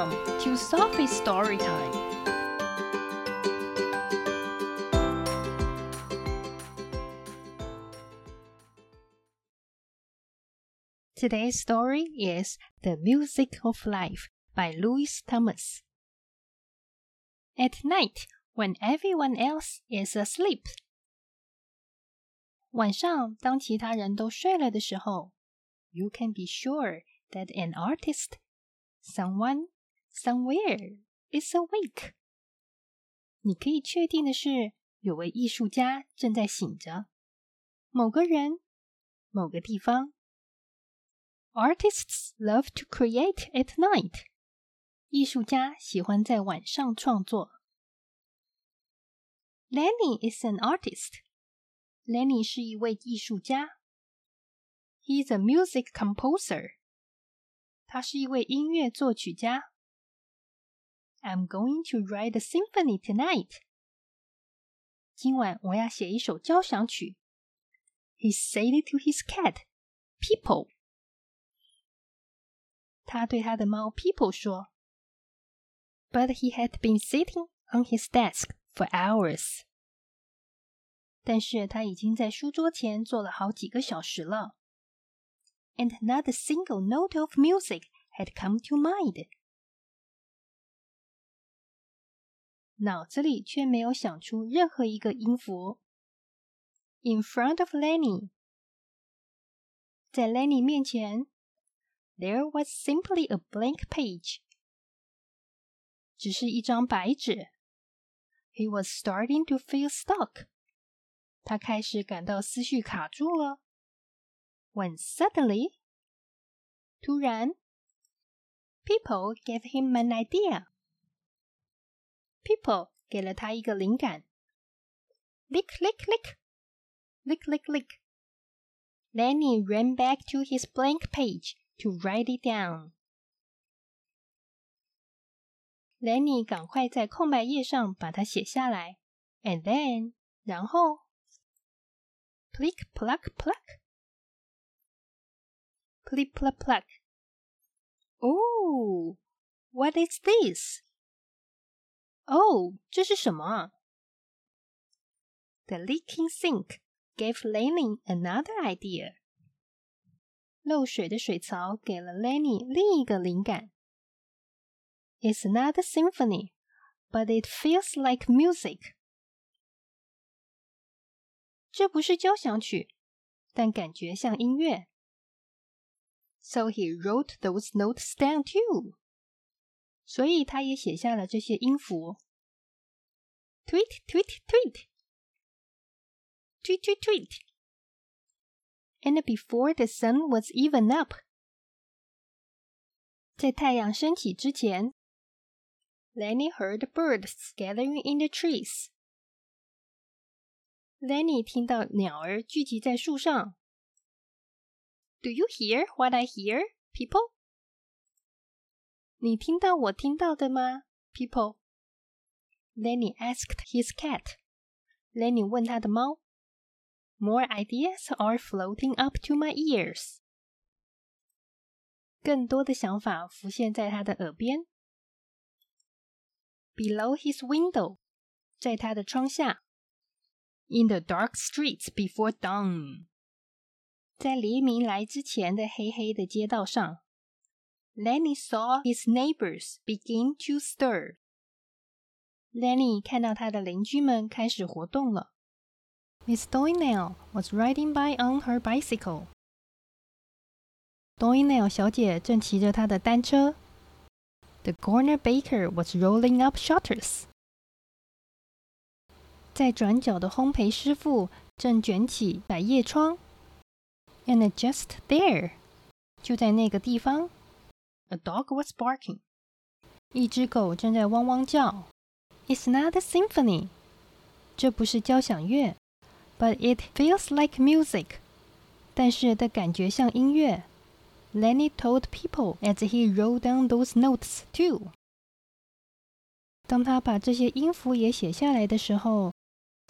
Welcome to Sophie's Story Time. Today's story is The Music of Life by Louis Thomas. At night, when everyone else is asleep. 晚上，当其他人都睡了的时候，you can be sure that an artist, someone, somewhere is awake. 你可以确定的是，有位艺术家正在醒着。某个人，某个地方。Artists love to create at night. 艺术家喜欢在晚上创作。Lenny is an artist. Lenny 是一位艺术家。He's a music composer. 他是一位音乐作曲家。 I'm going to write a symphony tonight. 今晚我要写一首交响曲。He said it to his cat, People. 他对他的猫 People 说。But he had been sitting on his desk for hours. 但是他已经在书桌前坐了好几个小时了。And not a single note of music had come to mind. 脑子里却没有想出任何一个音符。In front of Lenny，在 Lenny 面前，there was simply a blank page，只是一张白纸。He was starting to feel stuck。他开始感到思绪卡住了。When suddenly，突然，people gave him an idea。 People 给了他一个灵感。Lick, lick, lick, lick, lick, lick. Lenny ran back to his blank page to write it down. Lenny 赶快在空白页上把它写下来，and then 然后 Plick, pluck, pluck. Plick, pluck, pluck. Oh, what is this? Oh, 这是什么？The leaking sink gave Lenny another idea. 漏水的水槽给了 Lenny 另一个灵感。It's not a symphony, but it feels like music. 这不是交响曲，但感觉像音乐。So he wrote those notes down too. 所以他也写下了这些音符。Tweet, tweet, tweet. Tweet, tweet, tweet. And before the sun was even up. 在太阳升起之前，Lenny heard birds gathering in the trees. Lenny 听到鸟儿聚集在树上。Do you hear what I hear, people? 你听到我听到的吗，people? Lenny asked his cat. Lenny 问他的猫。More ideas are floating up to my ears. 更多的想法浮现在他的耳边。Below his window，在他的窗下。in the dark streets before dawn，在黎明来之前的黑黑的街道上 ，Lenny saw his neighbors begin to stir。Lenny 看到他的邻居们开始活动了。Miss Doinell was riding by on her bicycle。Doinell 小姐正骑着她的单车。The corner baker was rolling up shutters。在转角的烘焙师傅正卷起百叶窗，and just there，就在那个地方 ，a dog was barking，一只狗正在汪汪叫。It's not a symphony，这不是交响乐，but it feels like music，但是的感觉像音乐。Lenny told people as he wrote down those notes too。当他把这些音符也写下来的时候。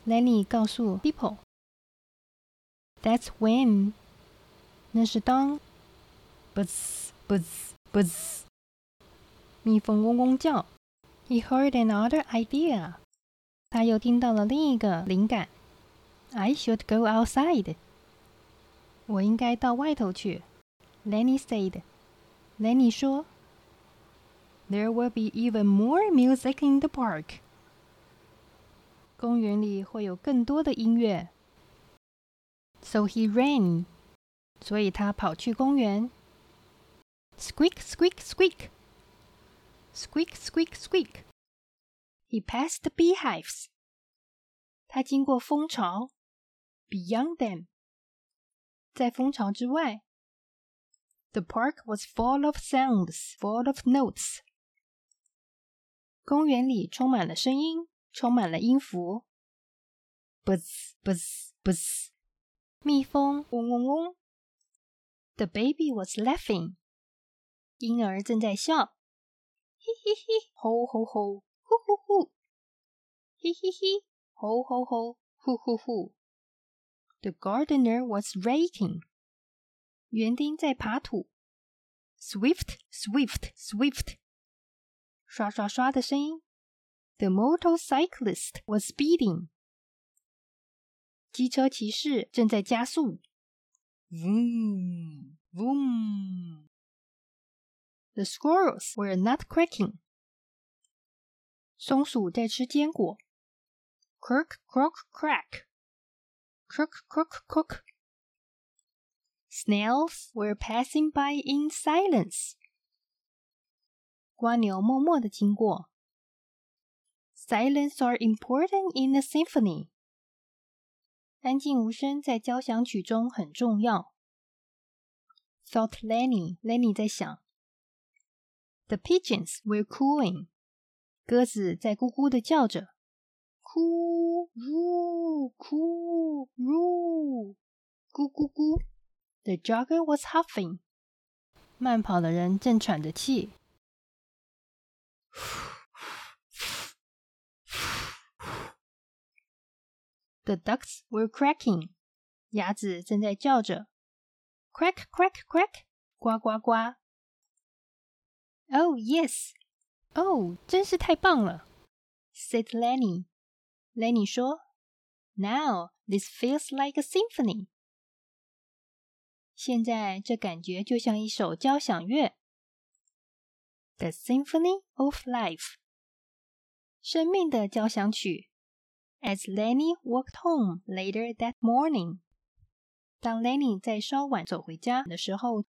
Lenny 告诉 People，That's when，那是当，buzz buzz buzz， 蜜蜂嗡嗡叫。He heard another idea. 他又听到了另一个灵感。I should go outside. 我应该到外头去。Lenny said. Lenny 说，There will be even more music in the park. 公园里会有更多的音乐。So he ran. 所以他跑去公园。 Squeak, squeak, squeak. Squeak, squeak, squeak. He passed the beehives. 他经过蜂巢。Beyond them. 在蜂巢之外。The park was full of sounds, full of notes. 公园里充满了声音，充满了音符。Buzz, buzz, buzz. 蜜蜂嗡嗡嗡。The baby was laughing. 婴儿正在笑。嘿嘿嘿，吼吼吼，呼呼呼。嘿嘿嘿，吼吼吼，呼呼呼。The gardener was raking. 园丁在爬土。Swift, swift, swift. 刷刷刷的声音。The motorcyclist was speeding. 机车骑士正在加速。Vroom, vroom. The squirrels were not cracking. 松鼠在吃坚果。Croak, croak, crack. Croak, croak, croak. Snails were passing by in silence. 蜗牛默默地经过。Silence are important in a symphony. 安静无声在交响曲中很重要。Thought Lenny, Lenny 在想。 The pigeons were cooing，鸽子在咕咕的叫着。咕噜咕噜，咕咕咕。The jogger was huffing，慢跑的人正喘着气。The ducks were cracking，鸭子正在叫着，quack quack quack，呱呱呱。 Oh yes，哦，真是太棒了，said Lenny。Lenny 说，Now this feels like a symphony。现在这感觉就像一首交响乐，The Symphony of Life，生命的交响曲。As Lenny walked home later that morning，当 Lenny 在稍晚走回家的时候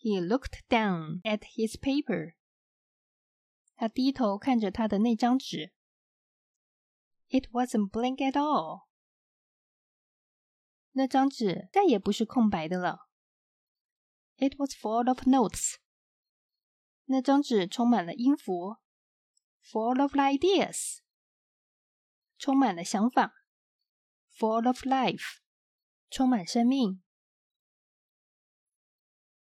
，He looked down at his paper。他低头看着他的那张纸。It wasn't blank at all。那张纸再也不是空白的了。It was full of notes。那张纸充满了音符。Full of ideas。充满了想法，full of life，充满生命。